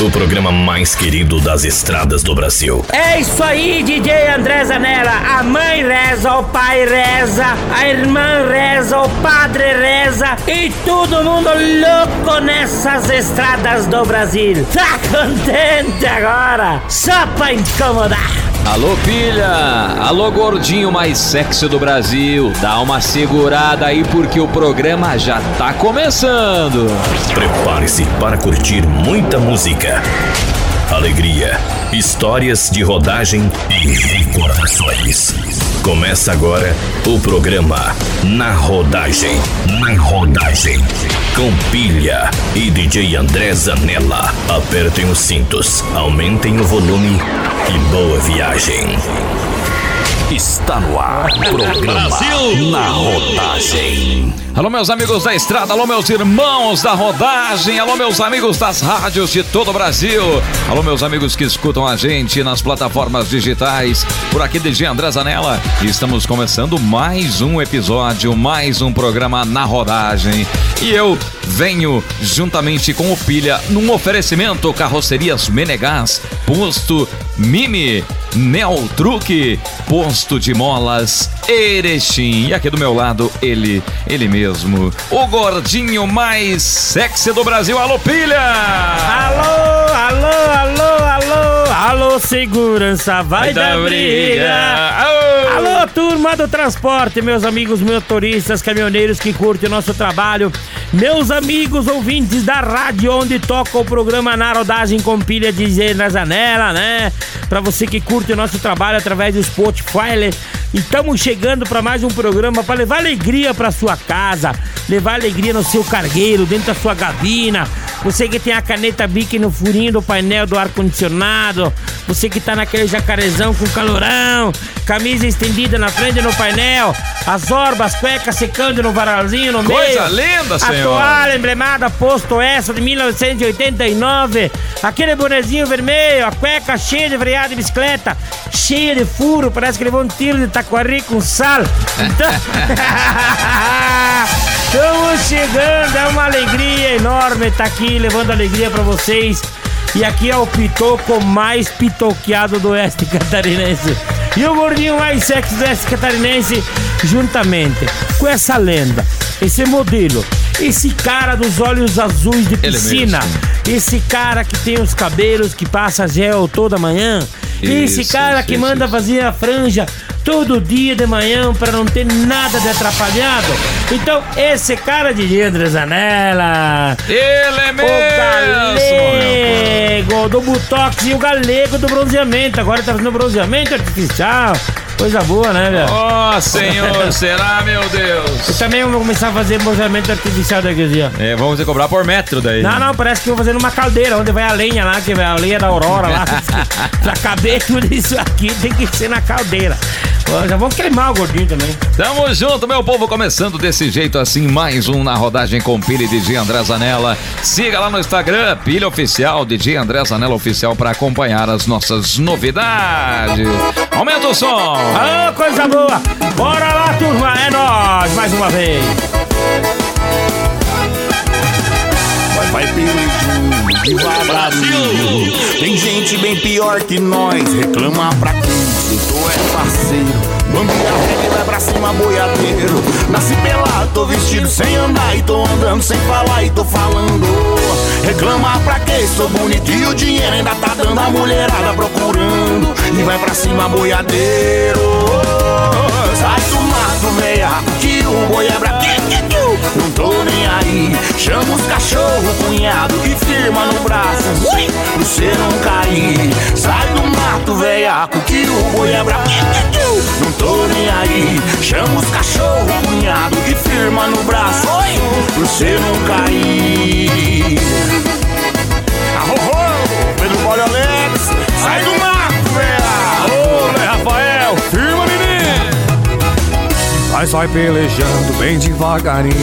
o programa mais querido das estradas do Brasil. É isso aí, DJ André Zanella. A mãe reza, o pai reza, a irmã reza, o padre reza e todo mundo louco nessas estradas do Brasil. Tá contente agora? Só pra incomodar. Alô, pilha! Alô, gordinho mais sexy do Brasil! Dá uma segurada aí porque o programa já tá começando! Prepare-se para curtir muita música, alegria, histórias de rodagem e recordações. Começa agora o programa Na Rodagem. Na Rodagem. Com Pilha e DJ André Zanella. Apertem os cintos, aumentem o volume e boa viagem. Está no ar, programa Brasil. Na Rodagem. Alô, meus amigos da estrada, alô, meus irmãos da rodagem, alô, meus amigos das rádios de todo o Brasil, alô, meus amigos que escutam a gente nas plataformas digitais. Por aqui, DJ André Zanella, estamos começando mais um episódio, mais um programa na rodagem. E eu venho juntamente com o Pilha num oferecimento Carrocerias Menegás, posto Mimi, Neotruque, posto de molas Erechim. E aqui do meu lado, ele, ele mesmo, o gordinho mais sexy do Brasil, Alô Pilha! Alô, alô, alô, alô, segurança, vai, vai dar briga! briga. Alô, turma do transporte, meus amigos motoristas, caminhoneiros que curtem o nosso trabalho, meus amigos ouvintes da rádio onde toca o programa na rodagem com pilha de na janela, né? Pra você que curte o nosso trabalho através do Spotify, estamos chegando para mais um programa para levar alegria para sua casa, levar alegria no seu cargueiro, dentro da sua gabina. Você que tem a caneta Bic no furinho do painel do ar-condicionado, você que tá naquele jacarezão com calorão, camisa estendida na frente no painel, as orbas, cuecas secando no varalzinho no meio. Coisa linda, senhor. A toalha emblemada, posto essa de 1989, aquele bonezinho vermelho, a cueca cheia de freada de bicicleta, cheia de furo, parece que levou um tiro de taquari com sal. Então... Estamos chegando, é uma alegria enorme estar tá aqui levando alegria para vocês. E aqui é o pitoco mais pitoqueado do oeste catarinense. E o gordinho mais sexy do oeste catarinense, juntamente com essa lenda, esse modelo, esse cara dos olhos azuis de piscina, esse cara que tem os cabelos que passa gel toda manhã, isso, esse cara isso, que isso, manda fazer a franja todo dia de manhã para não ter nada de atrapalhado. Então, esse cara de André Zanella. Ele é mesmo! O galego do Butox e o galego do bronzeamento. Agora tá fazendo bronzeamento artificial. Coisa boa, né, velho? Ó, oh, senhor, será, meu Deus? Eu também vou começar a fazer bronzeamento artificial daqui a dia. É, vamos cobrar por metro daí. Não, não, parece que eu vou fazer numa caldeira, onde vai a lenha lá, que vai a lenha da aurora lá. pra caber tudo isso aqui, tem que ser na caldeira. Já vamos queimar o gordinho também. Tamo junto, meu povo, começando desse jeito assim, mais um na rodagem com Pilha e DJ André Zanella. Siga lá no Instagram, Pilha Oficial, DJ André Zanella Oficial, para acompanhar as nossas novidades. Aumenta o som! Ah, coisa boa! Bora lá, turma, é nós mais uma vez! Vai, vai pelo devagarinho. Tem gente bem pior que nós, reclama pra quem? Tu é parceiro. Bambi a regra vai pra cima, boiadeiro. Nasci pelado, tô vestido sem andar. E tô andando sem falar e tô falando. Reclama pra quê? Sou bonito e o dinheiro ainda tá dando a mulherada procurando. E vai pra cima, boiadeiro. Sai do mato, meia, que o boi é brabo. Não tô nem aí. Chama os cachorro, cunhado e firma no braço. Ui, pro cê não cair. Sai do mato, veiaco, que o boi é brabo. Não tô nem aí. Chama os cachorro, cunhado e firma no braço. Oi, pro cê não cair. Mas vai pelejando bem devagarinho.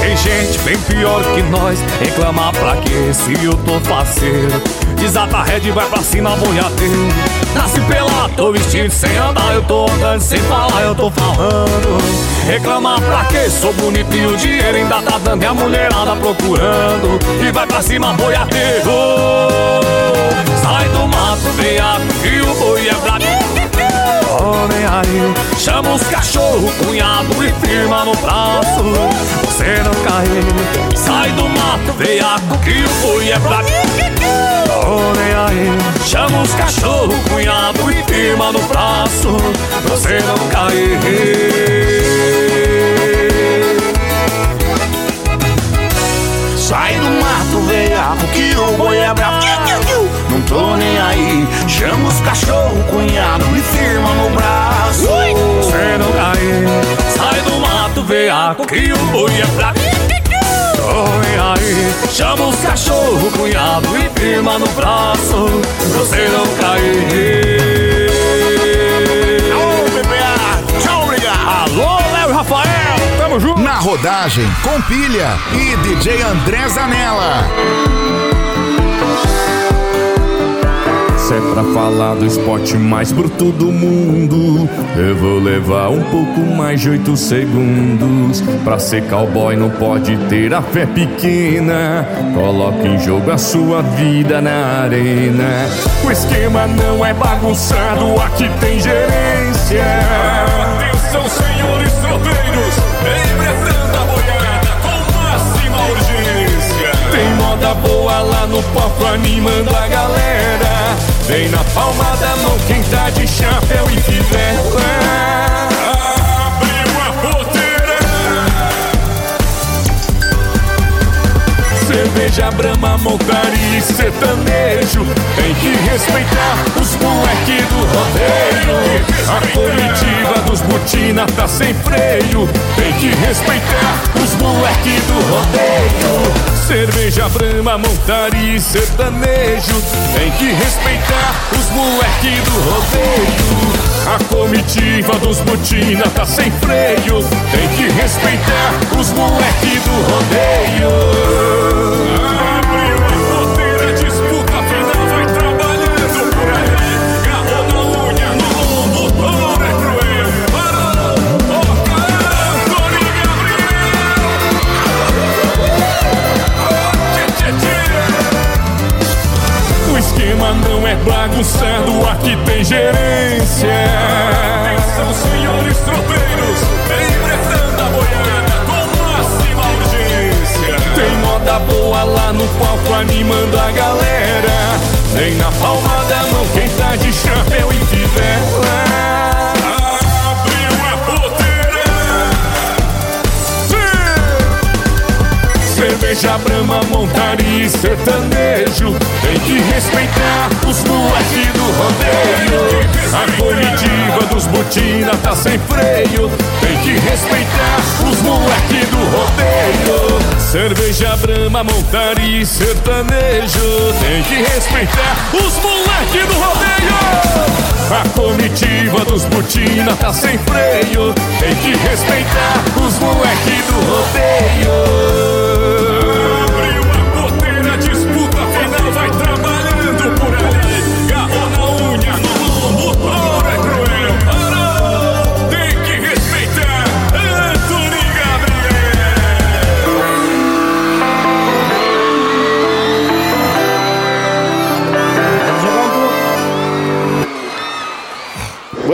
Tem gente bem pior que nós, reclamar pra quê se eu tô faceiro? Desata a rede, vai pra cima, boiadeiro. Nasci pelado, tô vestido sem andar Eu tô andando sem falar, eu tô falando Reclamar pra quê? Sou bonito e o dinheiro ainda tá dando E a mulherada procurando E vai pra cima boiadeiro Sai do mato, veaco E o boi é brabo Homem aí, chama os cachorro, cunhado e firma no braço. Você não cai, sai do mato, veiaco que o boi é Homem aí, chama os cachorro, cunhado e firma no braço. Você não cai. Sai do mato, veiaco, que o boi é brabo Não tô nem aí. Chama os cachorro, cunhado e firma no braço. Você não cai Sai do mato, veiaco, que o boi é brabo Oi, aí, chama os cachorro, cunhado e firma no braço. Você não cai Ô, BPA, tchau, obrigado. Alô, Léo e Rafael, tamo junto. Na rodagem, com pilha e DJ André Zanella. É pra falar do esporte mais bruto do mundo, eu vou levar um pouco mais de oito segundos. Pra ser cowboy não pode ter a fé pequena. Coloque em jogo a sua vida na arena. O esquema não é bagunçado, aqui tem gerência. Atenção, senhores tropeiros, empreendendo a boiada com máxima urgência. Tem moda boa lá no palco animando a galera. Vem na palma da mão quem tá de chapéu e fivela. Abriu Cerveja, brama, montaria e sertanejo. Tem que respeitar os moleque do rodeio A comitiva dos botina tá sem freio. Tem que respeitar os moleque do rodeio Cerveja, brama, montaria e sertanejo. Tem que respeitar os moleque do rodeio A comitiva dos botina tá sem freio Tem que respeitar os moleque do rodeio. Abriu não bagunçado, aqui tem gerência. Atenção senhores tropeiros, empreendendo a boiada com máxima urgência. Tem moda boa lá no palco animando a galera. Vem na palma da mão quem tá de chapéu e fivela. Abriu a porteira. Sim! Cerveja, brama, montaria e sertanejo. Tem que respeitar os moleque do rodeio. A comitiva dos botina tá sem freio. Tem que respeitar os moleque do rodeio. Cerveja, brama, montaria e sertanejo. Tem que respeitar os moleque do rodeio. A comitiva dos botina tá sem freio. Tem que respeitar os moleque do rodeio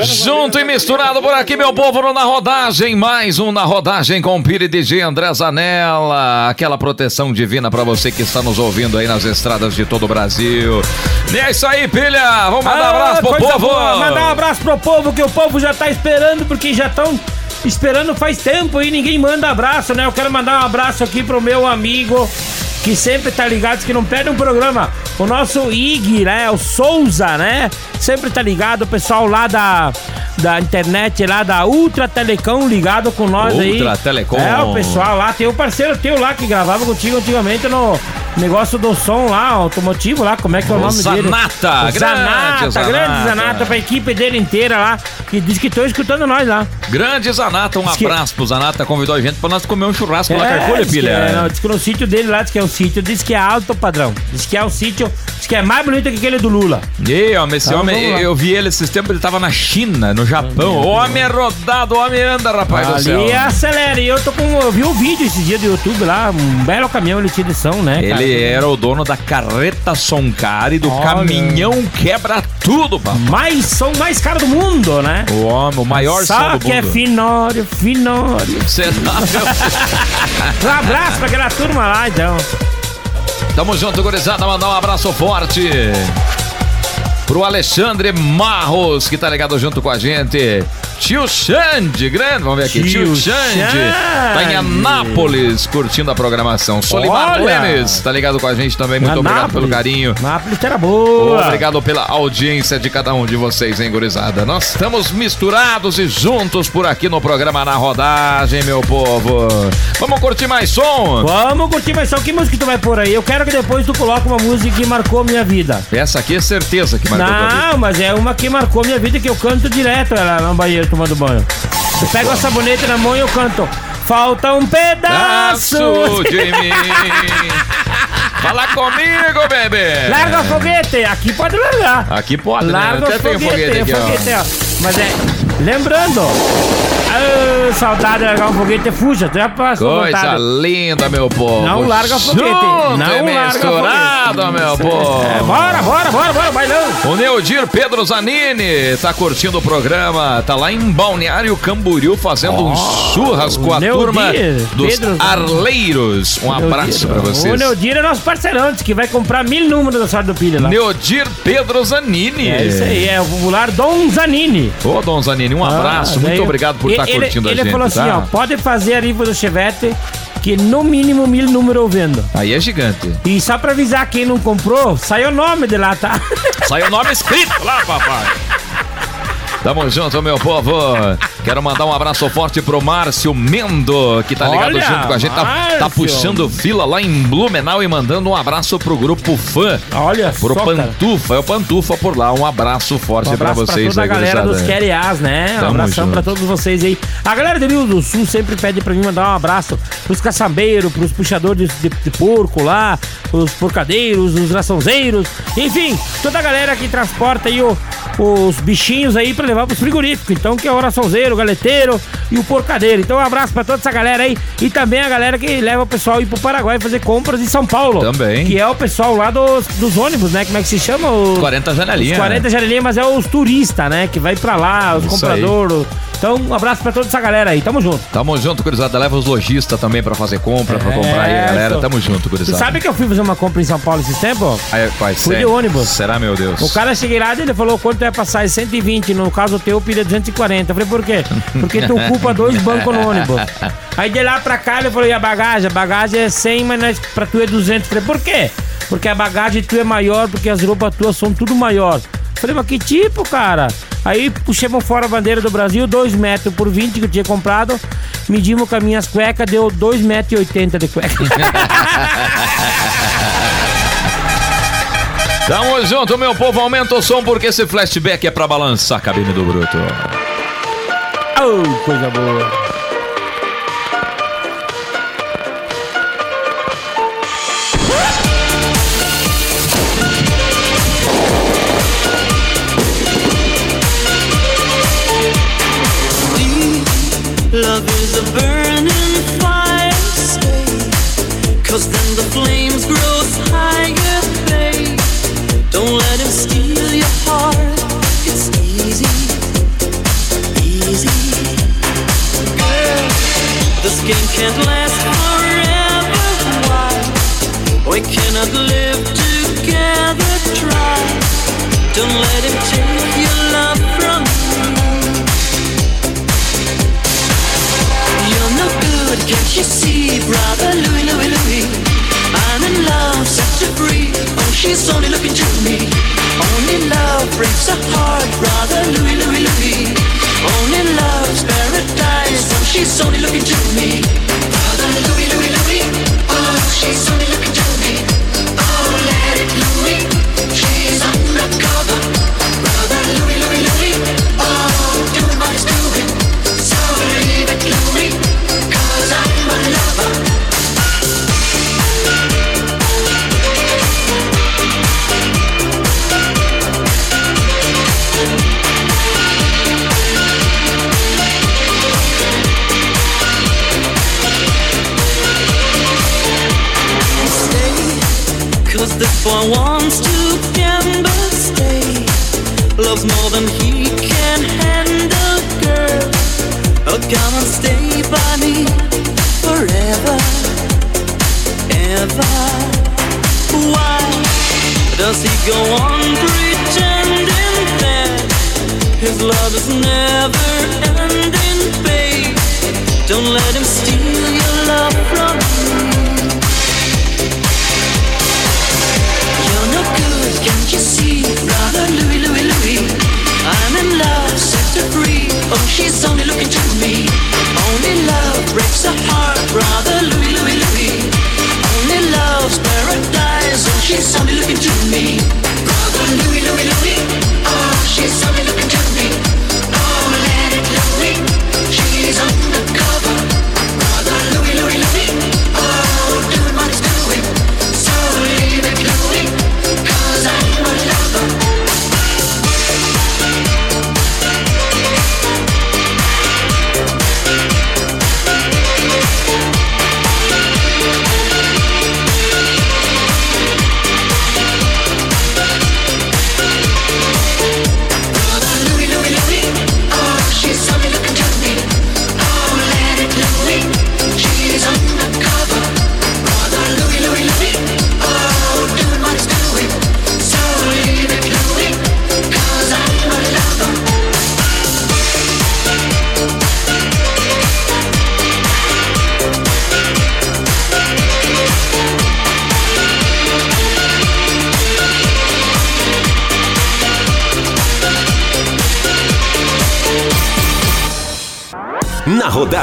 Junto e misturado por aqui, meu povo, no na rodagem. Mais um na rodagem com Pire DJ André Zanella. Aquela proteção divina pra você que está nos ouvindo aí nas estradas de todo o Brasil. E é isso aí, pilha. Vamos mandar um abraço pro Ah, povo. boa, Mandar um abraço pro povo, que o povo já tá esperando, porque já estão esperando faz tempo e ninguém manda abraço, né? Eu quero mandar um abraço aqui pro meu amigo, que sempre tá ligado, que não perde um programa. O nosso Ig, né? O Souza, né? Sempre tá ligado, o pessoal lá da, da internet, lá da Ultra Telecom, ligado com nós aí. Ultra Telecom. É, o pessoal lá, tem o parceiro teu lá que gravava contigo antigamente no, negócio do som lá, automotivo lá, como é que é o, O nome dele? Zanata, grande Zanata, Zanata. grande Zanata, pra equipe dele inteira lá, que diz que estão escutando nós lá. Grande Zanata, um Diz que- abraço pro Zanata, convidou a gente pra nós comer um churrasco lá, Carcolha, que, filha. é, não, diz que no sítio dele lá, diz que é um sítio, diz que é alto padrão. Diz que é um sítio, diz que é mais bonito que aquele do Lula. E, homem, esse Então, homem, lá. eu vi ele esses tempos, ele tava na China, no Japão. O homem é rodado, o homem anda, rapaz do céu. Ali acelera. E eu tô com. Eu vi o vídeo esse dia do YouTube lá, um belo caminhão ele tinha edição, né? cara? Ele era o dono da carreta Soncari, do Olha. caminhão quebra tudo, papai. Mais som mais caro do mundo, né? O homem, o maior Só som do que é mundo. finório, finório. Tá- Um abraço pra aquela turma lá, então. Tamo junto, gurizada. Mandar um abraço forte pro Alexandre Marros, que tá ligado junto com a gente. Tio Xande, grande, vamos ver aqui. Tio, Tio Xande, Xande. tá em Anápolis curtindo a programação. Solimar. Lemes, tá ligado com a gente também. Muito obrigado pelo carinho. Nápoles era boa. Obrigado pela audiência de cada um de vocês, hein, gurizada? Nós estamos misturados e juntos por aqui no programa Na Rodagem, meu povo. Vamos curtir mais som? Vamos curtir mais som. Que música tu vai pôr aí? Eu quero que depois tu coloque uma música que marcou minha vida. Essa aqui é certeza que marcou. Não, mas é uma que marcou minha vida que eu canto direto ela no banheiro tomando banho. Eu pego a sabonete na mão e eu canto. Falta um pedaço. De mim. Fala comigo, bebê. Larga o foguete. Aqui pode largar. Aqui pode, Larga né? o Até tem um foguete, foguete aqui, ó. foguete, ó. Mas é, lembrando, ah, saudade de largar um foguete, fuja, já passou Coisa vontade. linda, meu povo. Não larga foguete. Junto Não e larga misturado, foguete. meu povo. É, bora, bora, bora, bora, bailão. O Neudir Pedro Zanini tá curtindo o programa, tá lá em Balneário Camboriú fazendo um churras com a Neudir, turma dos Pedro. Arleiros. Um abraço pra O vocês. Neudir é nosso parceirão, que vai comprar mil números da sorte do pilha lá. Neudir Pedro Zanini. É isso aí, é o popular Dom Zanini. Ô, Dom Zanini, um abraço. Ah, Muito daí- obrigado por estar curtindo ele, a gente. Ele falou assim, tá? ó, pode fazer a rifa do Chevette, que no mínimo mil números eu vendo. Aí é gigante. E só pra avisar quem não comprou, sai o nome de lá, tá? Sai o nome escrito lá, papai. Tamo junto, meu povo. Quero mandar um abraço forte pro Márcio Mendo, que tá ligado Olha, junto com a gente. Tá, tá puxando fila lá em Blumenau e mandando um abraço pro grupo fã. Olha Pro só, cara. Pantufa, é o Pantufa por lá. Um abraço forte Um abraço pra pra vocês toda a aí, galera gurizada. dos Queriás, né? Um Tamo abração junto. pra todos vocês aí. A galera do Rio do Sul sempre pede pra mim mandar um abraço pros caçambeiros, pros puxadores de, de porco lá, os porcadeiros, os raçãozeiros, enfim, toda a galera que transporta aí o- os bichinhos aí pra levar pros frigoríficos. Então, que é o raçãozeiro, o galeteiro e o porcadeiro. Então, um abraço pra toda essa galera aí e também a galera que leva o pessoal aí pro Paraguai fazer compras em São Paulo. Também. Que é o pessoal lá dos, dos ônibus, né? Como é que se chama? Os- 40 janelinhas. os 40 janelinhas, mas é os turistas, né? Que vai pra lá, os compradores. Então, um abraço pra toda essa galera aí. Tamo junto. Tamo junto, gurizada. Leva os lojistas também pra fazer compra, pra comprar aí, É, galera. Tamo junto, gurizada. sabe que eu fui fazer uma compra em São Paulo esses tempos? Aí, pai, Fui de ônibus. Será, meu Deus? O cara cheguei lá e ele falou quanto vai passar? É 120. No caso teu, eu pedi 240. Eu falei, por quê? Porque tu ocupa dois bancos no ônibus. Aí de lá pra cá ele falou, e a bagagem? A bagagem é 100, mas nós, pra tu é 200. Eu falei, por quê? Porque a bagagem tu é maior, porque as roupas tuas são tudo maior. Eu falei, mas que tipo, cara? Aí puxamos fora a bandeira do Brasil, 2 metros por 20 que eu tinha comprado. Medimos com as minhas cuecas, deu 2,80 metros e 80 de cueca. Tamo junto, meu povo. Aumenta o som porque esse flashback é pra balançar a cabine do Bruto. Oh, coisa boa. Love is a burning fire, stay. Cause then the flames grow can't last forever. Why? We cannot live together. Try. Don't let him take your love from you. You're no good, can't you see, brother Louis, Louis, Louis? I'm in love, set her free. Oh, she's only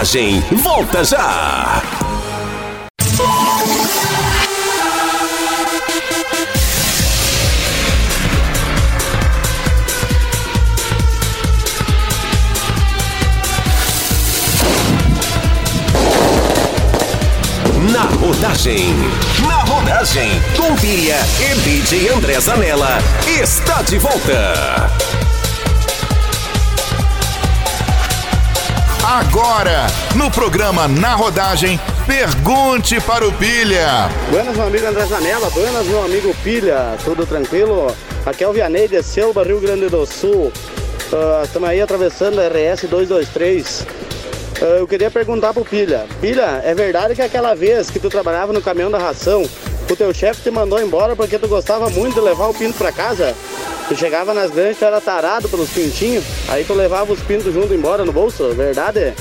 Rodagem, volta já! Na rodagem, na rodagem, com Pilha e DJ André Zanella, está de volta. Agora, no programa Na Rodagem, pergunte para o Pilha. Buenas, meu amigo André Zanella. Buenas, meu amigo Pilha. Tudo tranquilo? Aqui é o Vianney de Selva, Rio Grande do Sul. Ah, Estamos aí atravessando a RS 223. Ah, eu queria perguntar pro Pilha. Pilha, é verdade que aquela vez que tu trabalhava no caminhão da ração, o teu chefe te mandou embora porque tu gostava muito de levar o pinto pra casa? Tu chegava nas grandes, tu era tarado pelos pintinhos, aí tu levava os pintos junto embora no bolso, verdade?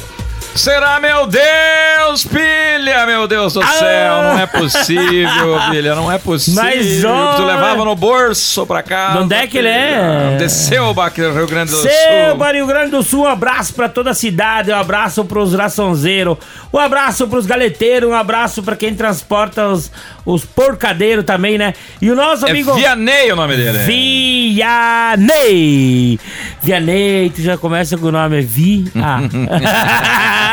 Será, meu Deus, pilha, meu Deus do céu, não é possível, pilha, não é possível. Mas, ó, tu levava no bolso pra cá. De onde é que ele é? Desceu aqui Rio Grande do Sul. Seba, Rio Grande do Sul, um abraço pra toda a cidade, um abraço pros raçonzeiros, um abraço pros galeteiros, um abraço pra quem transporta os, os porcadeiros também, né? E o nosso É amigo... Vianney o nome dele. Vianney! Vianney, tu já começa com o nome Vi. Ah.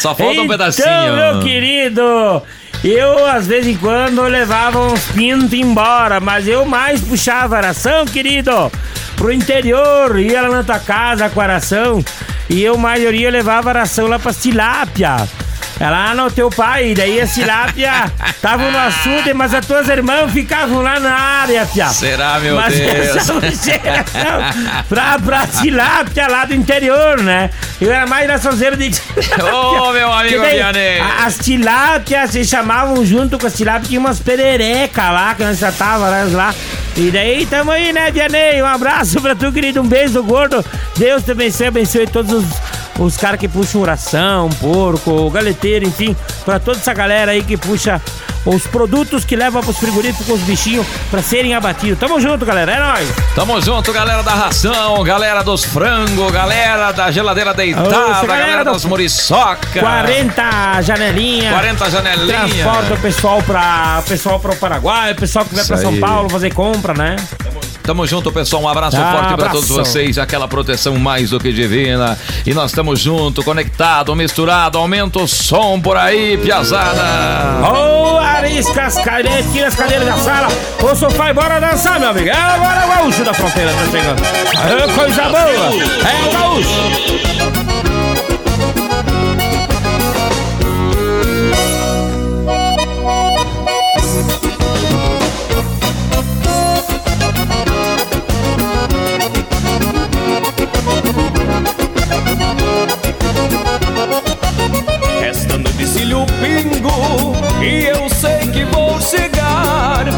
Só falta um pedacinho. Então, meu querido, eu, às vez em quando, levava uns pintos embora, mas eu mais puxava a ração, querido, pro interior, ia lá na tua casa com a ração, e eu, maioria, levava a ração lá pra tilápia. É lá no teu pai, daí a tilápia tava no açude, mas as tuas irmãs ficavam lá na área, fia. Será, meu mas Deus? essa chega, não, pra, pra lá do interior, né? Eu era mais raçãozeiro de tilápia. Ô, meu amigo daí, Vianney. As tilápias se chamavam junto com as tilápias, tinha umas pererecas lá que nós tratava né, lá. E daí tamo aí, né, Vianney? Um abraço pra tu, querido. Um beijo gordo. Deus te abençoe, abençoe todos os, os caras que puxam oração, porco, o galeteiro, enfim, pra toda essa galera aí que puxa os produtos que levam pros frigoríficos os bichinhos pra serem abatidos. Tamo junto, galera. É nóis. Tamo junto, galera da ração, galera dos frangos, galera da geladeira deitada, galera, galera do- das muriçoca. 40 janelinhas. 40 janelinhas. Transporta o pessoal para pessoal para o Paraguai, o pessoal que vai para São. Paulo fazer compra, né? Tamo junto, pessoal. Um abraço Ah, forte pra abraço. todos vocês. Aquela proteção mais do que divina. E nós estamos junto, conectado, misturado. Aumenta o som por aí, piazada. Ô, arisca as cadeiras, tira as cadeiras da sala. O sofá e bora dançar, meu amigo. É agora o gaúcho da fronteira tá chegando. É coisa boa. É o gaúcho.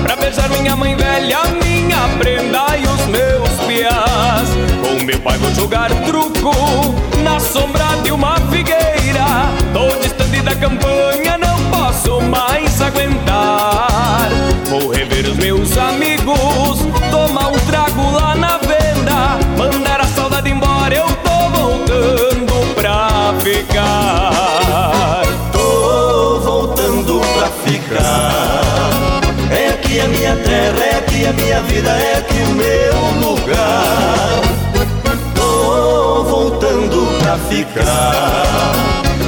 Pra beijar minha mãe velha, minha prenda e os meus piás. Com meu pai vou jogar truco Na sombra de uma figueira. Tô distante da campanha, não posso mais aguentar. Vou rever os meus amigos Tomar um trago lá na venda. Mandar a saudade embora, eu tô voltando pra ficar. É minha terra, é aqui a minha vida, é aqui o meu lugar. Tô voltando pra ficar.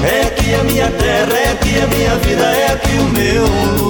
É aqui a minha terra, é aqui a minha vida, é aqui o meu lugar.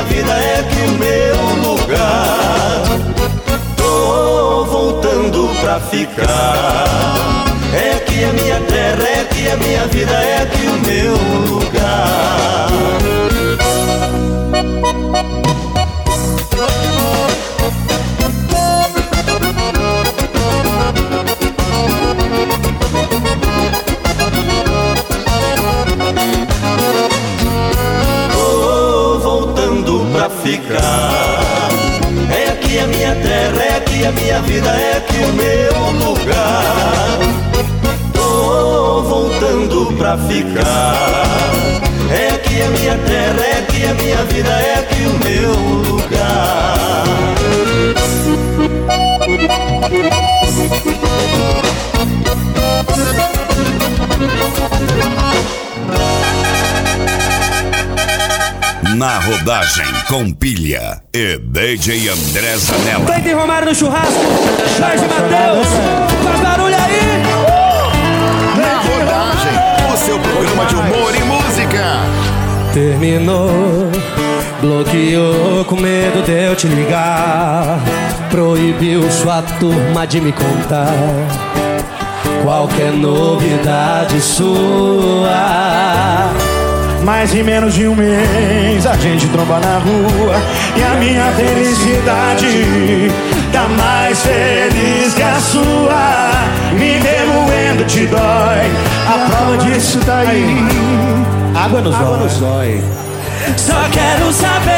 Minha vida, é aqui o meu lugar. Tô voltando pra ficar. É aqui a minha terra, é aqui a minha vida, é aqui o meu lugar. É aqui a minha terra, é aqui a minha vida, é aqui o meu lugar. Tô voltando pra ficar. É aqui a minha terra, é aqui a minha vida, é rodagem com pilha e DJ André Zanella. Cleiton Romário no churrasco, Jorge Matheus, faz barulho aí! Na rodagem, o seu programa de humor e música. Terminou, bloqueou com medo de eu te ligar. Proibiu sua turma de me contar qualquer novidade sua. Mas em menos de um mês a gente tromba na rua E a minha felicidade tá mais feliz que a sua Me ver moendo te dói A prova disso tá aí Água nos Água olhos. nos olhos. Só quero saber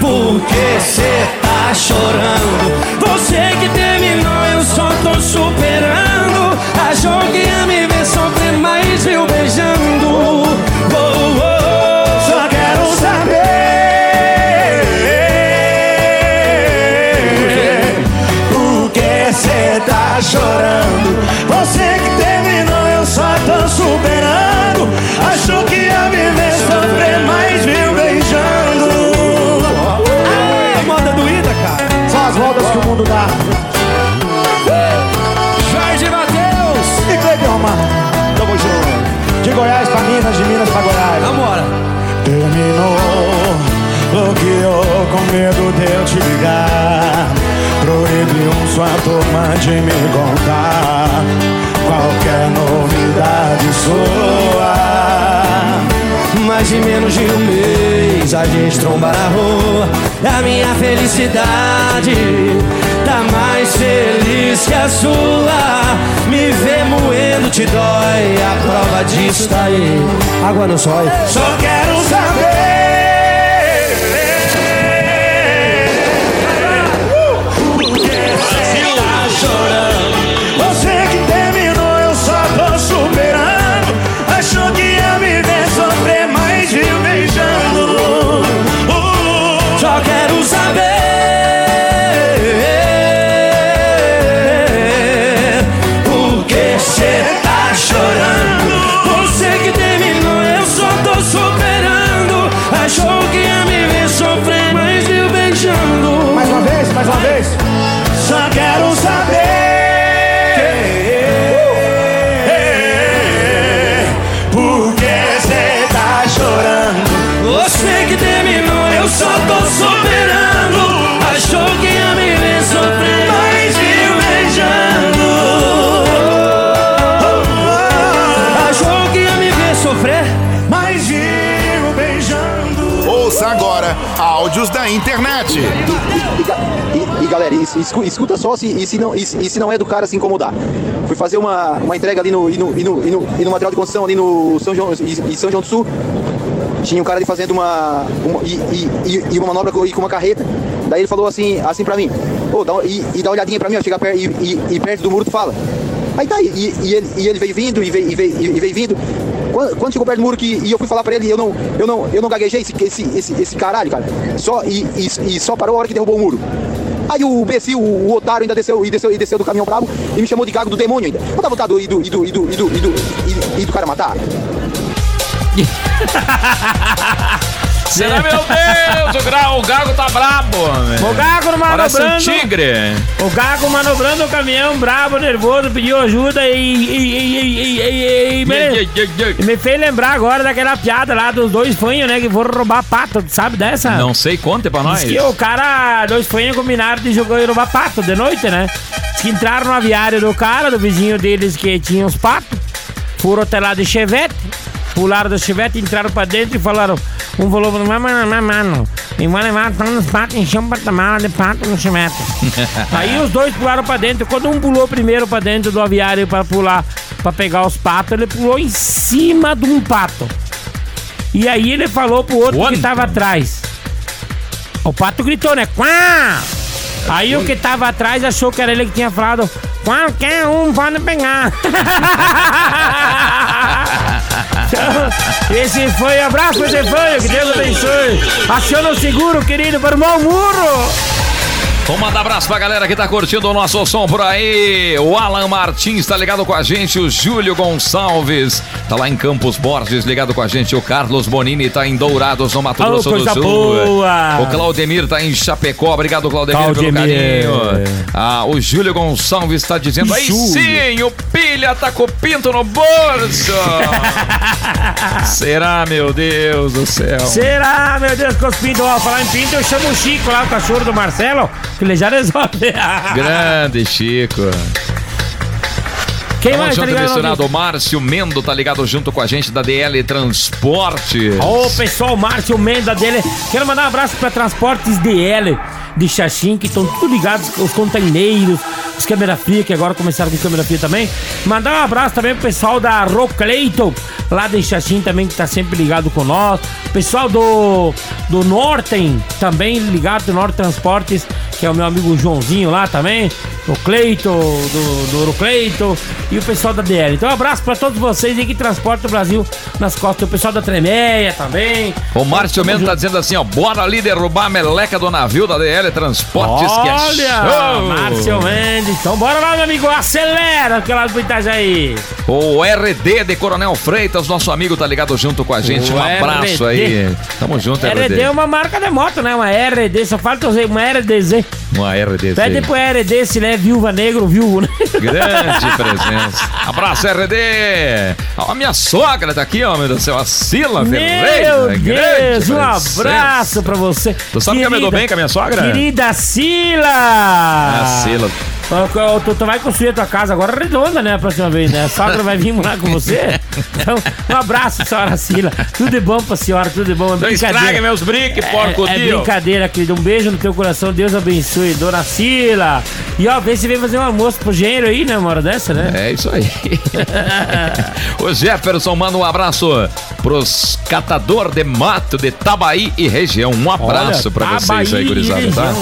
por que cê tá chorando. Você que terminou, eu só tô superando. Achou que ia me ver sofrer, mas viu beijando. Oh, oh. Só quero saber Por que cê tá chorando Você que terminou, eu só tô superando Achou que ia me ver sofrer, mas viu beijando Ah, moda doída, cara. São as voltas que o mundo dá De Goiás pra Minas, de Minas pra Goiás Vambora. Terminou, bloqueou com medo de eu te ligar. Proibiu sua turma de me contar qualquer novidade sua. Mas em menos de um mês a gente tromba na rua A minha felicidade tá mais feliz que a sua. Me ver moendo te dói, a prova disso tá aí. Água no sol Só quero saber. Por que você tá chorando? Áudios da internet. E, e, galera, es- escu- escuta só se, e se, não, e, se- e não é do cara se incomodar. Fui fazer uma, uma entrega ali no, e no, e no, e no, e no material de construção ali no São João, em São João do Sul. Tinha um cara ali fazendo uma. uma e, e, e- e uma manobra com, e uma carreta. Daí ele falou assim, assim pra mim: Ô, dá, e, e dá uma olhadinha pra mim, ó, chega perto, e, e, e perto do muro tu fala. Aí tá, e, e, ele, e ele veio vindo, e veio, e veio, e veio vindo. Quando, quando chegou perto do muro que, e eu fui falar pra ele, eu não, eu não, eu não gaguejei esse, esse, esse, esse caralho, cara. Só, e, e, e só parou a hora que derrubou o muro. Aí o imbecil, o, o otário ainda desceu e, desceu e desceu do caminhão bravo e me chamou de gago do demônio ainda. Não dá vontade do, e do, e do, e do, e do, e do, e do cara matar? Será, meu Deus, o, gra- o Gago tá brabo, homem. O Gago Parece um manobrando. tigre. O Gago manobrando o caminhão, bravo, nervoso, pediu ajuda e. e, e, e, me, me fez lembrar agora daquela piada lá dos dois fanhos, né? Que foram roubar pato, sabe dessa? Não sei, conte pra nós. Diz que o cara, dois fanhos combinaram de jogar e roubar pato de noite, né? Diz que entraram no aviário do cara, do vizinho deles que tinha os patos, foram até lá de chevette, pularam do chevette, entraram pra dentro e falaram. Um falou, mano, mano, mano, mano, e vou levar todos os patos, encher um patamar de pato no chevette. Aí os dois pularam pra dentro. Quando um pulou primeiro pra dentro do aviário pra pular, pra pegar os patos, ele pulou em cima de um pato. E aí ele falou pro outro que tava atrás. O pato gritou, né? Quá! Aí o que tava atrás achou que era ele que tinha falado. Qualquer um pode pegar. Então, esse foi, abraço esse foi, que Deus abençoe. Aciona o seguro, querido, para o mau muro. Vamos mandar abraço pra galera que tá curtindo o nosso som por aí. O Alan Martins tá ligado com a gente, o Júlio Gonçalves tá lá em Campos Borges ligado com a gente, o Carlos Bonini tá em Dourados, no Mato Alô, Grosso do Sul. boa. O Claudemir tá em Chapecó, obrigado Claudemir, Claudemir. pelo carinho. Ah, o Júlio Gonçalves tá dizendo, aí sim, o Pilha tá com o pinto no bolso. Será, meu Deus do céu? Será, meu Deus, que os pintos, ó, falar em pinto, eu chamo o Chico lá, o cachorro do Marcelo, já resolve. Grande Chico. Quem Tamo mais tá ligado? misturado, o Márcio Mendo tá ligado junto com a gente da DL Transportes. Ô, pessoal, Márcio Menda dele. Quero mandar um abraço para Transportes DL de Xaxim, que estão tudo ligados, os containeiros, os câmera fria, que agora começaram com câmera fria também. Mandar um abraço também pro pessoal da Rocleiton, lá de Xaxim também, que tá sempre ligado com nós. Pessoal do, do Norten, também ligado do Norte Transportes, que é o meu amigo Joãozinho lá também. O Cleito, do, do Eurocleito e o pessoal da DL. Então, um abraço pra todos vocês aí que transportam o Brasil nas costas. O pessoal da Tremeia também. O Márcio Mendo tá dizendo assim, ó, bora ali derrubar a meleca do navio da DL Transportes, que é Olha, show! Márcio Mendes. Então bora lá, meu amigo, acelera aquela do Itajaí. O RD de Coronel Freitas, nosso amigo, tá ligado junto com a gente. O um abraço RD. aí. Tamo junto, RD. RD é uma marca de moto, né? Uma RD, só falta uma RDZ. Uma RD. Pede pro RD se ele é viúva negro, viúvo, né? Grande presença. Abraço, RD. A minha sogra tá aqui, ó, meu Deus do céu. A Sila Ferreira. Meu Grande Deus, um abraço pra você. Tu sabe que eu me dou bem com a minha sogra? Querida Sila! A Sila. Tu, tu vai construir a tua casa agora redonda, né? A próxima vez, né? A sogra vai vir morar com você. Então, um abraço, senhora Sila. Tudo de bom pra senhora, tudo de bom. É Não estraga meus brinques, porco É, é tio. brincadeira, querido. Um beijo no teu coração. Deus abençoe, dona Sila. E ó, vê se vem fazer um almoço pro gênero aí, né? Uma hora dessa, né? É isso aí. o Jefferson manda um abraço pros catador de mato de Tabaí e região. Um abraço Olha, pra vocês Tabaí aí, gurizada, tá?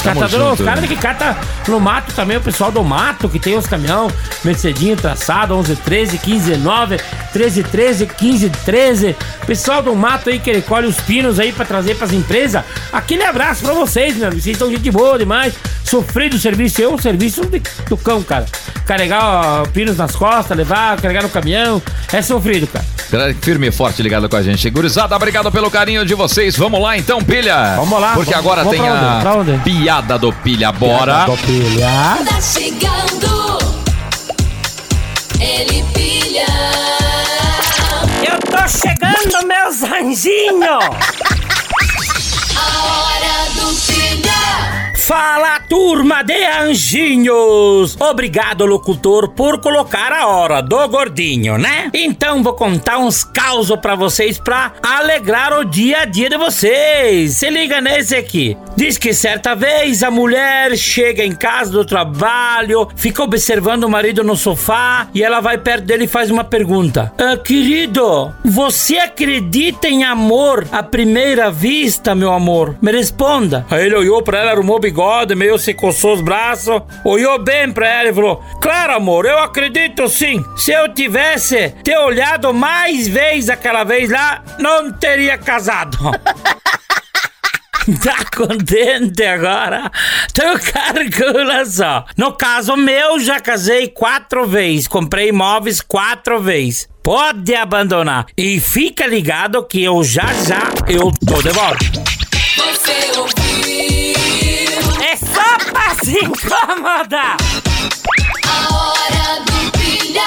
Os catadores, os caras que cata no mato também, o pessoal do mato, que tem os caminhão, Mercedinho traçado, 11, 13, 15, 9, 13, 13, 15, 13. Pessoal do mato aí que recolhe os pinos aí pra trazer pras empresas. Aquele abraço pra vocês, meu amigo. Vocês estão gente boa demais. Sofri do serviço, eu, um serviço de- do cão, cara. Carregar ó, pinos nas costas, levar, carregar no caminhão. É sofrido, cara. Galera firme e forte ligado com a gente. Gurizada, obrigado pelo carinho de vocês. Vamos lá então, pilha. Vamos lá, Porque vamos- agora vamos tem pra onde? Pra a onde? Piada do pilha. Bora. do pilha. Tá chegando. Ele pilha. Eu tô chegando, meus anjinhos! A hora do pilha. Fala turma de anjinhos! Obrigado, locutor, por colocar a hora do gordinho, né? Então vou contar uns causos pra vocês pra alegrar o dia a dia de vocês. Se liga nesse aqui. Diz que certa vez a mulher chega em casa do trabalho, fica observando o marido no sofá e ela vai perto dele e faz uma pergunta: ah, Querido, você acredita em amor à primeira vista, meu amor? Me responda. Aí ele olhou pra ela, arrumou o bigode, meio se coçou os braços, olhou bem pra ela e falou: Claro, amor, eu acredito sim. Se eu tivesse te olhado mais vezes aquela vez lá, não teria casado. Tá contente agora? Então calcula só. No caso meu, já casei quatro vezes. Comprei imóveis quatro vezes. Pode abandonar. E fica ligado que eu já já eu tô de volta. Você ouviu? Se incomodar. A hora do pilha.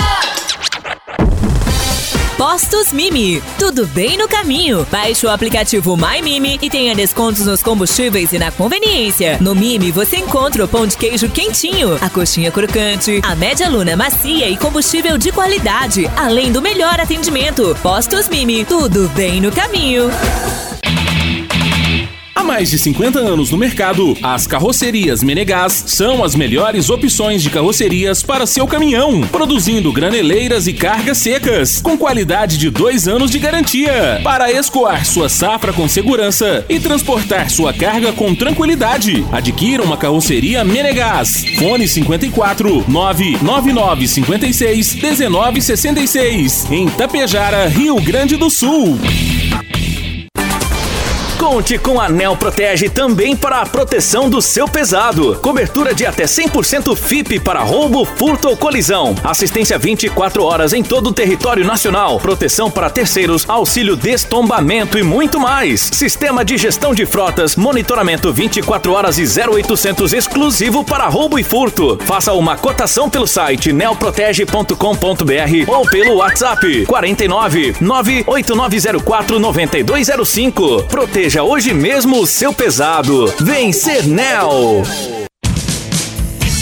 Postos Mimi. Tudo bem no caminho. Baixe o aplicativo My Mimi e tenha descontos nos combustíveis e na conveniência. No Mimi você encontra o pão de queijo quentinho, a coxinha crocante, a média luna macia e combustível de qualidade, além do melhor atendimento. Postos Mimi. Tudo bem no caminho. Há mais de 50 anos no mercado, as carrocerias Menegás são as melhores opções de carrocerias para seu caminhão, produzindo graneleiras e cargas secas, com qualidade de dois anos de garantia, para escoar sua safra com segurança e transportar sua carga com tranquilidade. Adquira uma carroceria Menegás. Fone 54 999 56 1966, em Tapejara, Rio Grande do Sul. Conte com a Protege também para a proteção do seu pesado. Cobertura de até 100% FIP para roubo, furto ou colisão. Assistência 24 horas em todo o território nacional. Proteção para terceiros, auxílio destombamento e muito mais. Sistema de gestão de frotas, monitoramento 24 horas e 0800 exclusivo para roubo e furto. Faça uma cotação pelo site neoprotege.com.br ou pelo WhatsApp 49 98904 9205. Proteja hoje mesmo o seu pesado. Vem ser Nel.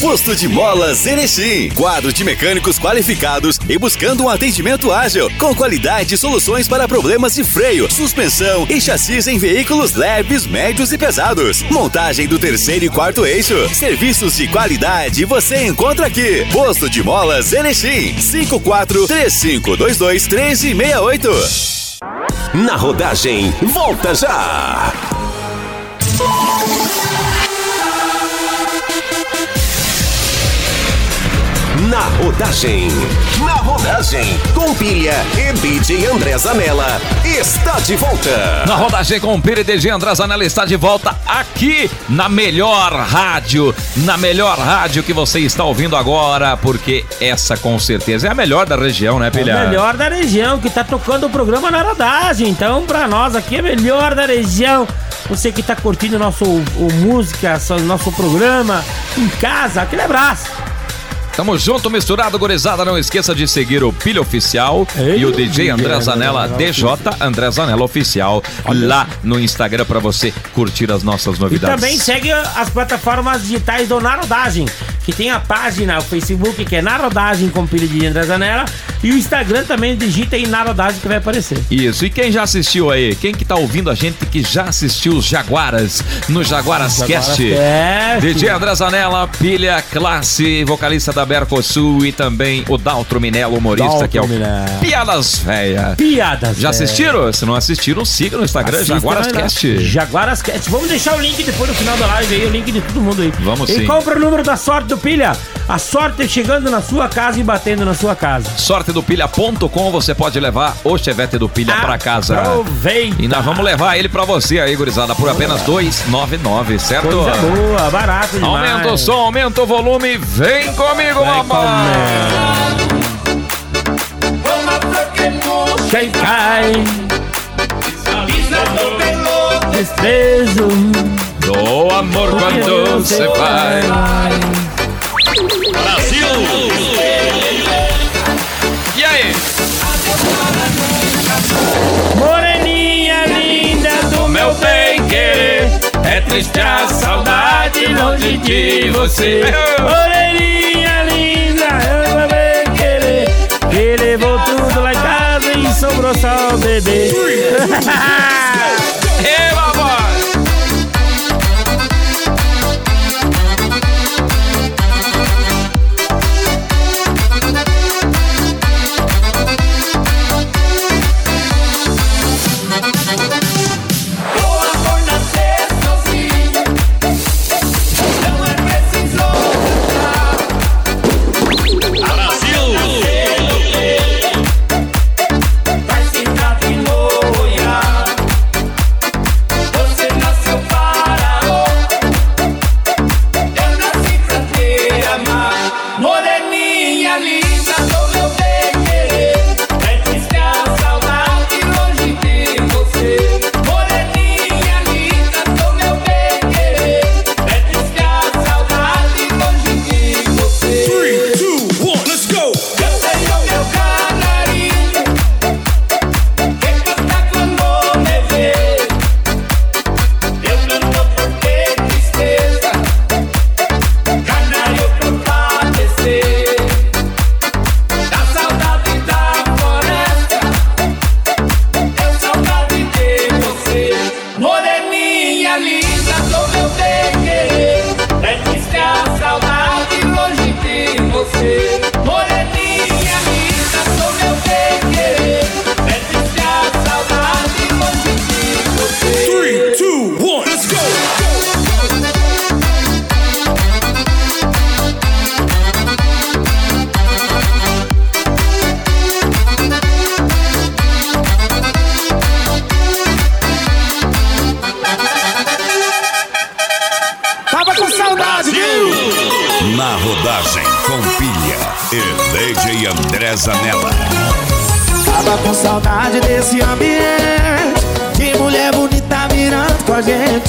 Posto de Molas Erechim. Quadro de mecânicos qualificados e buscando um atendimento ágil, com qualidade e soluções para problemas de freio, suspensão e chassis em veículos leves, médios e pesados. Montagem do terceiro e quarto eixo. Serviços de qualidade você encontra aqui. Posto de Molas Erechim. 54 3522 1368. Na rodagem, volta já! Na rodagem, na rodagem, com pilha e DJ André Zanella, está de volta. Na rodagem com Pire DG André Zanella está de volta aqui na melhor rádio, na melhor rádio que você está ouvindo agora, porque essa com certeza é a melhor da região, né, Pilha? É o melhor da região, que tá tocando o programa na rodagem. Então, pra nós aqui, é melhor da região. Você que tá curtindo nosso o, música, so- nosso programa em casa, aquele abraço. Tamo junto, misturado, gorizada. Não esqueça de seguir o Pilha Oficial e o DJ André Zanella, DJ André Zanella Oficial, lá no Instagram pra você curtir as nossas E novidades. também segue as plataformas digitais do Narodagem, que tem a página, o Facebook, que é Narodagem com Pilha de André Zanella, e o Instagram também digita aí Narodagem que vai aparecer. Isso, e quem já assistiu aí? Quem que tá ouvindo a gente que já assistiu os Jaguaras no Jaguaras Jaguaras Cast? Cast. DJ André Zanella, Pilha Classe, vocalista da Bercosul e também o Daltro Minello, humorista, que é o Daltro Minello. Piadas Véia. Piadas Já véia. assistiram? Se não assistiram, siga no Instagram, Assista Jaguaras né? Cast. Jaguaras Cast. Vamos deixar o link depois no final da live aí, o link de todo mundo aí. Vamos e sim. compra o número da sorte do Pilha. A sorte é chegando na sua casa e batendo na sua casa. Sortedopilha.com você pode levar o chevette do Pilha pra casa. Aproveita. E nós vamos levar ele pra você aí, gurizada, por apenas 2,99, certo? Coisa boa, barato demais. Aumenta o som, aumenta o volume, vem comigo, mamãe! Quem cai? Desprezo. Do amor quando você vai. Brasil! É triste a saudade longe de você. Orelhinha linda, eu bem querer. Que levou tudo lá em casa e sobrou só o bebê.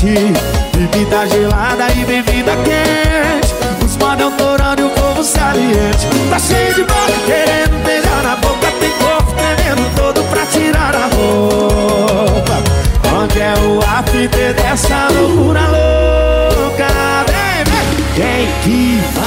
gente Bebida gelada e bebida quente. Os modão torando e o povo saliente. Tá cheio de boca querendo beijar na boca. Tem corpo tremendo todo pra tirar a roupa. Onde é o after dessa loucura louca? Vem, vem. Quem que manda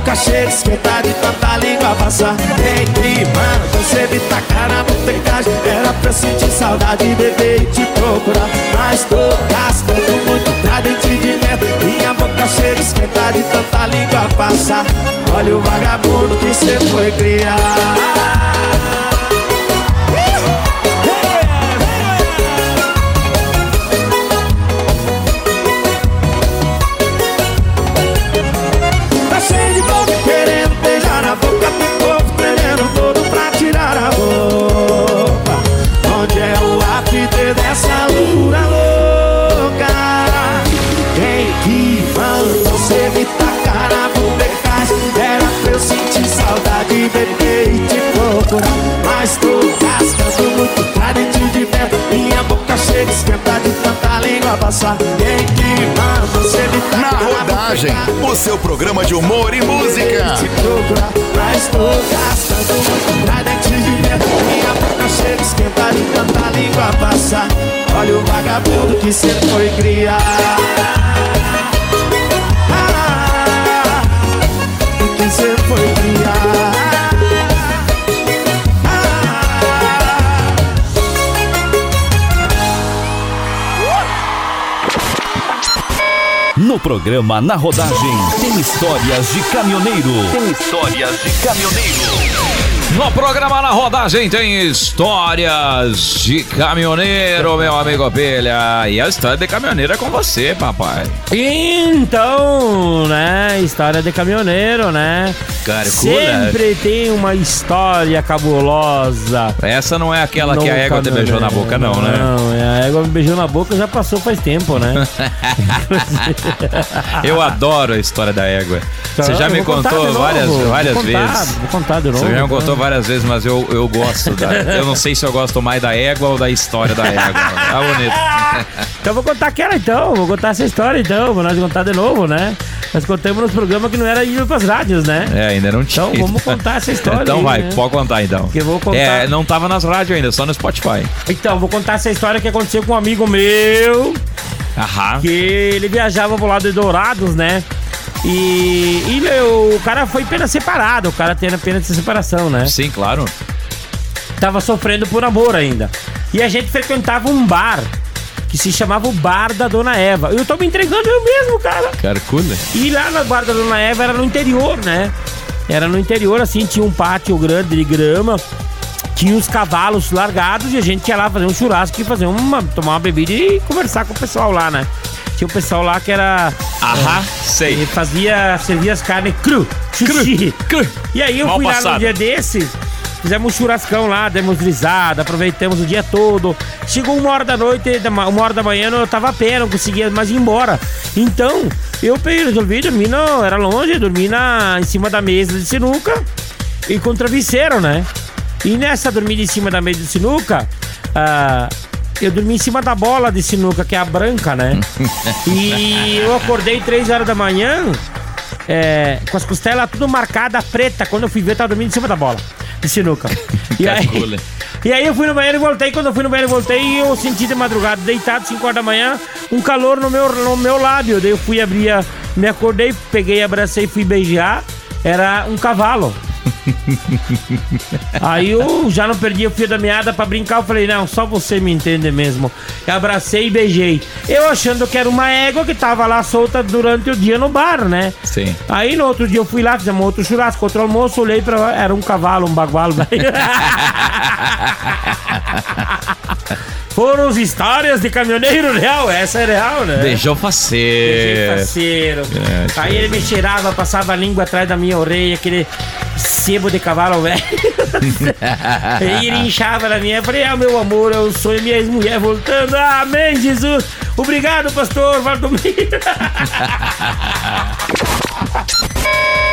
boca cheia de esquentar de tanta língua passar Quem que manda você me tacar na botecagem. Era pra sentir saudade, beber e te procurar. Mas tô gastando muito pra dente de meta Minha boca cheia de esquentar de tanta língua passar Olha o vagabundo que cê foi criar língua passar Quem que manda você me Na rodagem, o seu programa de humor e música. te procurar, mas tô gastando pra dentro de dentro. Minha boca chega esquentar de tanta língua passar. Olha o vagabundo que cê foi criar. Ah, que cê foi criar. No programa Na Rodagem, tem histórias de caminhoneiro. Tem histórias de caminhoneiro. No programa Na Rodagem tem histórias de caminhoneiro, meu amigo Pilha. E a história de caminhoneiro é com você, papai. Então, né? História de caminhoneiro, né? Carcula. Sempre tem uma história cabulosa. Essa não é aquela que no a égua te beijou na boca, não, né? Não, é, a égua me beijou na boca já passou faz tempo, né? Eu adoro a história da égua. Você já me contou de novo, várias, vou várias contar, vezes. Vou contar de novo. Você já me contou então. várias vezes, mas eu, eu gosto da. Eu não sei se eu gosto mais da égua ou da história da égua. Tá bonito. Então vou contar aquela então, vou contar essa história então, vou nós contar de novo, né? Nós contamos nos programas que não era ir pras rádios, né? É, ainda não tinha. Então vamos contar essa história então aí, vai, né? pode contar então. Que eu vou contar. É, não tava nas rádios ainda, só no Spotify. Então, vou contar essa história que aconteceu com um amigo meu. Aham. Que ele viajava pro lado de Dourados, né? E, e meu, o cara foi pena separado, o cara tem pena de separação, né? Sim, claro. Tava sofrendo por amor ainda. E a gente frequentava um bar que se chamava o Bar da Dona Eva. Eu tô me entregando eu mesmo, cara. Carcula. E lá no Bar da Dona Eva era no interior, né? Era no interior, assim, tinha um pátio grande de grama, tinha os cavalos largados e a gente ia lá fazer um churrasco e fazer uma, tomar uma bebida e conversar com o pessoal lá, né? Tinha um pessoal lá que era. Aham, é, sei. Fazia, servia as carnes cru, sushi. Cru, E aí eu Mal fui lá passado. no dia desse, fizemos um churrascão lá, demos risada, aproveitamos o dia todo. Chegou uma hora da noite, uma hora da manhã, eu tava a pé, não conseguia mais ir embora. Então, eu resolvi dormir, não, era longe, dormi na, em cima da mesa de sinuca e com travesseiro, né? E nessa dormida em cima da mesa de sinuca, ah, eu dormi em cima da bola de sinuca, que é a branca, né? E eu acordei três horas da manhã, é, com as costelas tudo marcada, preta. Quando eu fui ver, eu tava dormindo em cima da bola de sinuca. E aí, e aí eu fui no banheiro e voltei. Quando eu fui no banheiro e voltei, eu senti de madrugada, deitado, 5 horas da manhã, um calor no meu, no meu lábio. Daí eu fui abrir, a, me acordei, peguei, abracei, fui beijar. Era um cavalo. Aí eu já não perdi o fio da meada pra brincar. Eu falei, não, só você me entende mesmo. Eu abracei e beijei. Eu achando que era uma égua que tava lá solta durante o dia no bar, né? Sim. Aí no outro dia eu fui lá, fizemos outro churrasco, outro almoço, olhei pra. Era um cavalo, um bagualo. Foram as histórias de caminhoneiro real, essa é real, né? Beijou Beijei faceiro. parceiro. É, Aí ele me cheirava, passava a língua atrás da minha orelha, aquele sebo de cavalo velho. e ele inchava na minha. Eu falei, ah, meu amor, é o sonho, minha ex-mulher voltando. Amém, Jesus. Obrigado, pastor Valdomiro.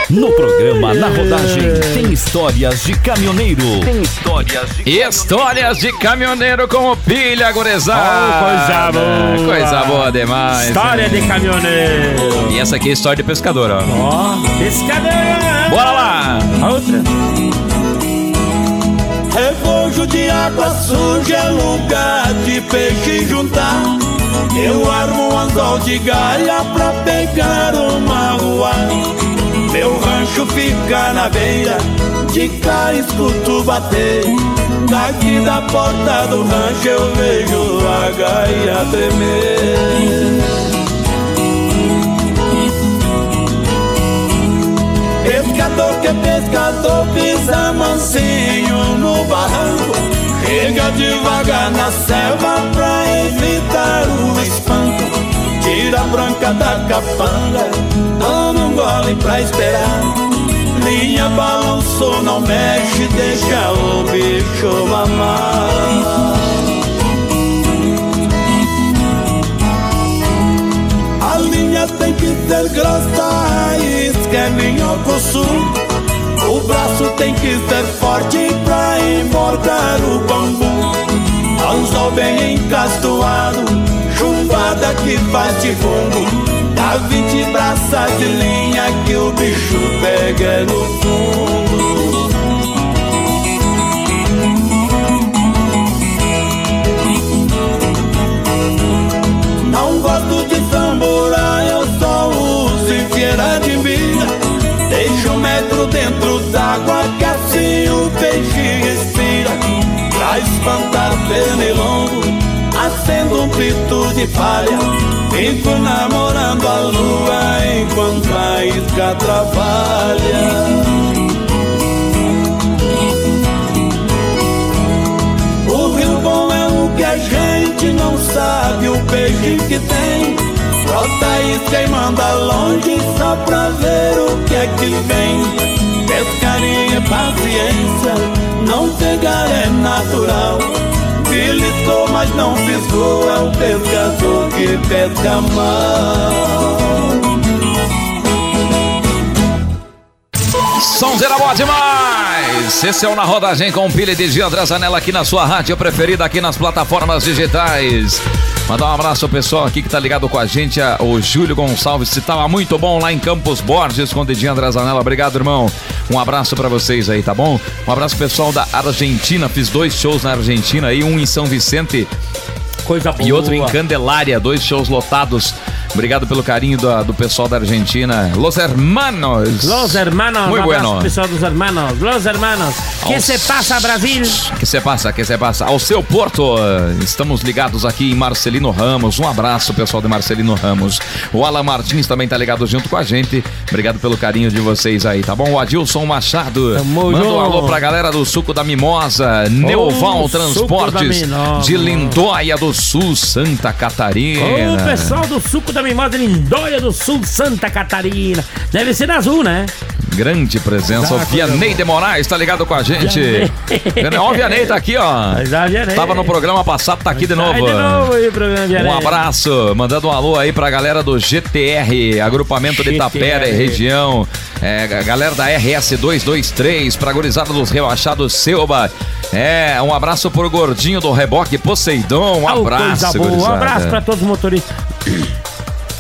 No programa Na Rodagem tem histórias de caminhoneiro. Tem histórias de Histórias de caminhoneiro com o pilha, gurizada. Oh, coisa boa. Coisa boa demais. História né? de caminhoneiro. E essa aqui é a história de pescador, ó. Ó, pescador. Bora lá. A outra. Refojo de água suja é lugar de peixe juntar. Eu armo um anzol de galha pra pegar uma rua. Meu rancho fica na beira, de cá escuto bater. Daqui da porta do rancho eu vejo a gaia tremer. Pescador que é pescador pisa mansinho no barranco Chega devagar na selva pra evitar o espanto Tira a branca da capanga, toma um gole pra esperar Linha balançou, não mexe, deixa o bicho mamar A linha tem que ser grossa, a raiz que é minhoco sul. O braço tem que ser forte pra emborcar o bambu. Anzol bem encastoado, chumbada que faz de fundo. Dá vinte braças de linha que o bicho pega no fundo. Não gosto de samurai, eu só uso em feira de mira. Deixa um metro dentro d'água que assim o peixe respira. Pra espantar pernilongo, acendo um pito de palha. Fico namorando a lua enquanto a isca trabalha. O rio bom é o que a gente não sabe o peixe que tem. Brota isca e manda longe só pra ver o que é que vem. Pescaria é paciência, não pegar é natural. Beliscou, mas não piscou, é o pescador que pesca mal. Sonzeira boa demais! Esse é o Na Rodagem com pilha de Gia André Zanella aqui na sua rádio preferida, aqui nas plataformas digitais. Mandar um abraço ao pessoal aqui que tá ligado com a gente, a- o Júlio Gonçalves, se tava muito bom lá em Campos Borges com o Dedinho Andrazanella. Obrigado, irmão. Um abraço pra vocês aí, tá bom? Um abraço pessoal da Argentina, fiz dois shows na Argentina aí, um em São Vicente Coisa e outro em. Candelária, dois shows lotados. Obrigado pelo carinho do, do pessoal da Argentina. Los hermanos. Los hermanos, Muy um bueno. pessoal dos hermanos. Los hermanos. Que Aos- se passa, Brasil? Que se passa, que se passa. Ao seu Porto, eh, estamos ligados aqui em Marcelino Ramos. Um abraço, pessoal de Marcelino Ramos. O Alan Martins também tá ligado junto com a gente. Obrigado pelo carinho de vocês aí, tá bom? O Adilson Machado. Tamo Manda um alô pra galera do Suco da Mimosa. Neuval Transportes de Lindóia do Sul, Santa Catarina. Ô, pessoal do suco da mimosa de Lindóia do Sul, Santa Catarina. Deve ser na azul, né? Grande presença. O Tá, Vianney de Moraes tá ligado com a gente. Vianney. Ó, o Vianney tá aqui, ó. Vianney. Tava no programa passado, tá aqui de novo. De novo aí, programa Vianney. Um abraço, mandando um alô aí pra galera do GTR, agrupamento de GTR. Itapera e região. É, galera da RS 223, pra gurizada dos rebaixados Selba. É, um abraço pro gordinho do reboque Poseidon. Um abraço, boa. Um abraço pra todos os motoristas.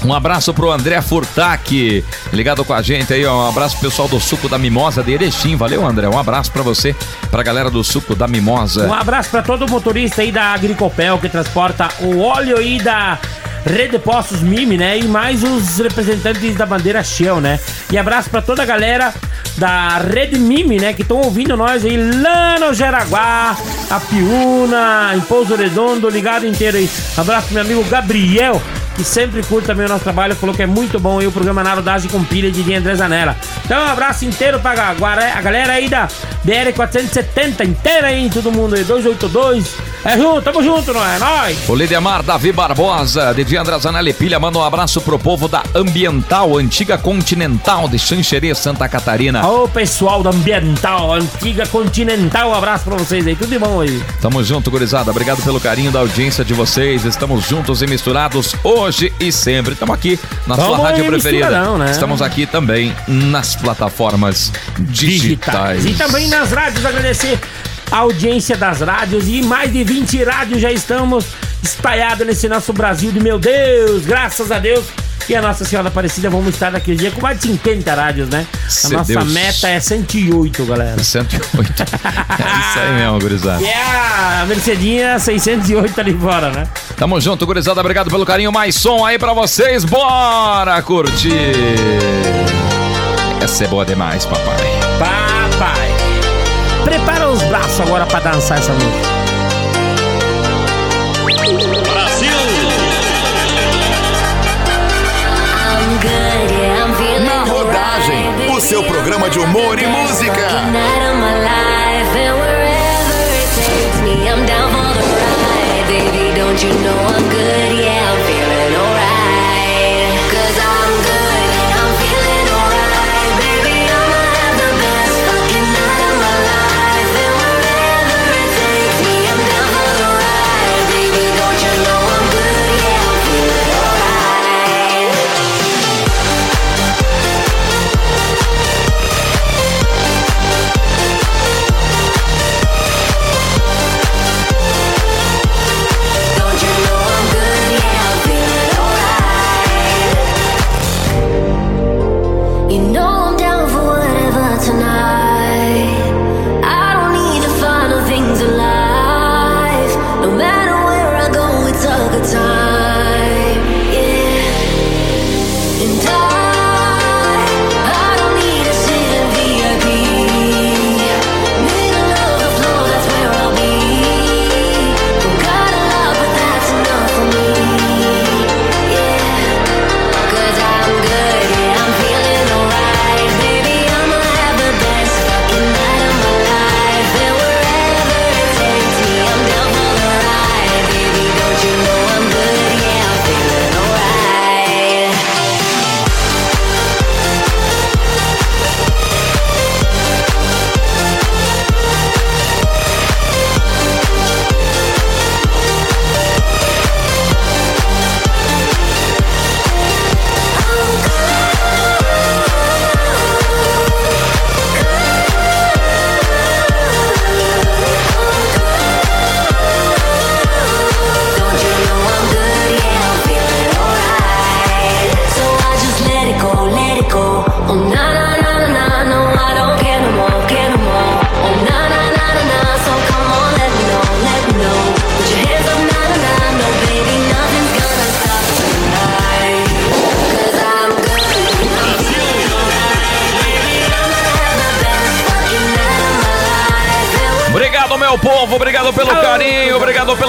Um abraço pro André Furtac, ligado com a gente aí, ó. Um abraço pro pessoal do Suco da Mimosa de Erechim. Valeu, André. Um abraço pra você, pra galera do Suco da Mimosa. Um abraço pra todo motorista aí da Agricopel que transporta o óleo aí da Rede de Postos Mime, né? E mais os representantes da bandeira Shell, né? E abraço pra toda a galera da Rede Mime, né? Que estão ouvindo nós aí lá no Jaraguá, a Piúna, em Pouso Redondo, ligado inteiro aí. Abraço pro meu amigo Gabriel. Que sempre curte também o nosso trabalho, falou que é muito bom aí o programa Narodagem com pilha de André Zanella. Então, um abraço inteiro pra a galera aí da BR-470 inteira aí, todo mundo aí, 282. É junto, tamo junto, não é? Nós! O Lidemar Davi Barbosa, de Andrazanelli Pilha, manda um abraço pro povo da Ambiental, antiga Continental de Xanxerê, Santa Catarina. Ô pessoal da Ambiental, antiga Continental, um abraço pra vocês aí, tudo de bom aí. Tamo junto, gurizada. Obrigado pelo carinho da audiência de vocês. Estamos juntos e misturados hoje e sempre. Estamos aqui na Tamo sua rádio preferida. né? Estamos aqui também nas plataformas digitais. E também nas rádios, agradecer a audiência das rádios e mais de 20 rádios já estamos espalhados nesse nosso Brasil de meu Deus, graças a Deus. E a Nossa Senhora Aparecida, vamos estar naquele dia com mais de 50 rádios, né? A Se nossa Deus. meta é 108, galera. 108. é isso aí mesmo, gurizada. E a Mercedinha 608 ali fora, né? Tamo junto, gurizada. Obrigado pelo carinho. Mais som aí pra vocês. Bora curtir. Essa é boa demais, papai. Papai. Os braços agora pra dançar essa música. Na rodagem, o seu programa de humor e música. Don't you know I'm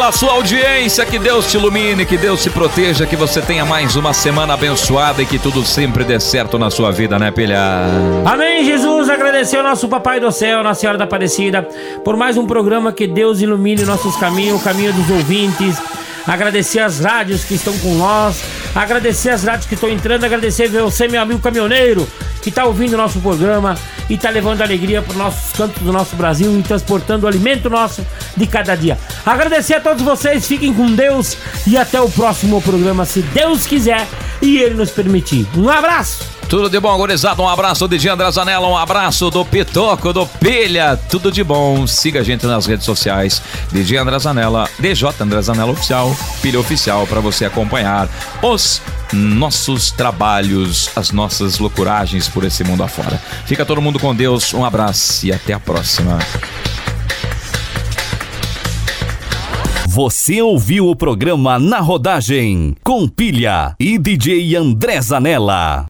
pela sua audiência. Que Deus te ilumine, que Deus te proteja, que você tenha mais uma semana abençoada e que tudo sempre dê certo na sua vida, né, pilha? Amém, Jesus. Agradecer ao nosso Papai do Céu, Nossa Senhora da Aparecida, por mais um programa que Deus ilumine nossos caminhos, o caminho dos ouvintes. Agradecer as rádios que estão com nós, agradecer as rádios que estão entrando, agradecer você, meu amigo caminhoneiro, que está ouvindo o nosso programa e está levando alegria para os nossos cantos do nosso Brasil e transportando o alimento nosso de cada dia. Agradecer a todos vocês, fiquem com Deus e até o próximo programa, se Deus quiser e Ele nos permitir. Um abraço! Tudo de bom, gurizada. Um abraço do DJ André Zanella, um abraço do Pitoco, do Pilha. Tudo de bom. Siga a gente nas redes sociais. DJ André Zanella, DJ André Zanella Oficial, Pilha Oficial, para você acompanhar os nossos trabalhos, as nossas loucuragens por esse mundo afora. Fica todo mundo com Deus. Um abraço e até a próxima. Você ouviu o programa Na Rodagem com Pilha e DJ André Zanella.